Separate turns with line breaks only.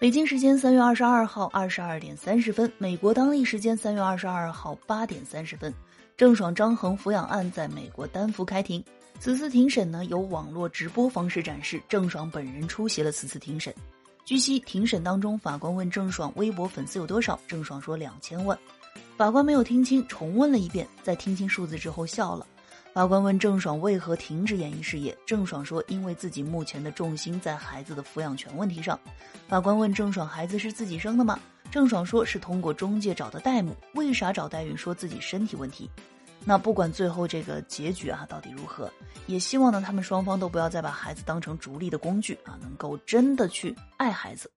北京时间三月二十二号二十二点三十分，美国当地时间三月二十二号八点三十分，郑爽张恒抚养案在美国丹佛开庭。此次庭审呢，由网络直播方式展示，郑爽本人出席了此次庭审。据悉，庭审当中，法官问郑爽微博粉丝有多少，郑爽说两千万。法官没有听清，重问了一遍，在听清数字之后笑了。法官问郑爽为何停止演艺事业，郑爽说因为自己目前的重心在孩子的抚养权问题上。法官问郑爽孩子是自己生的吗？郑爽说是通过中介找的代母。为啥找代孕？说自己身体问题。那不管最后这个结局啊到底如何，也希望呢他们双方都不要再把孩子当成逐利的工具啊，能够真的去爱孩子。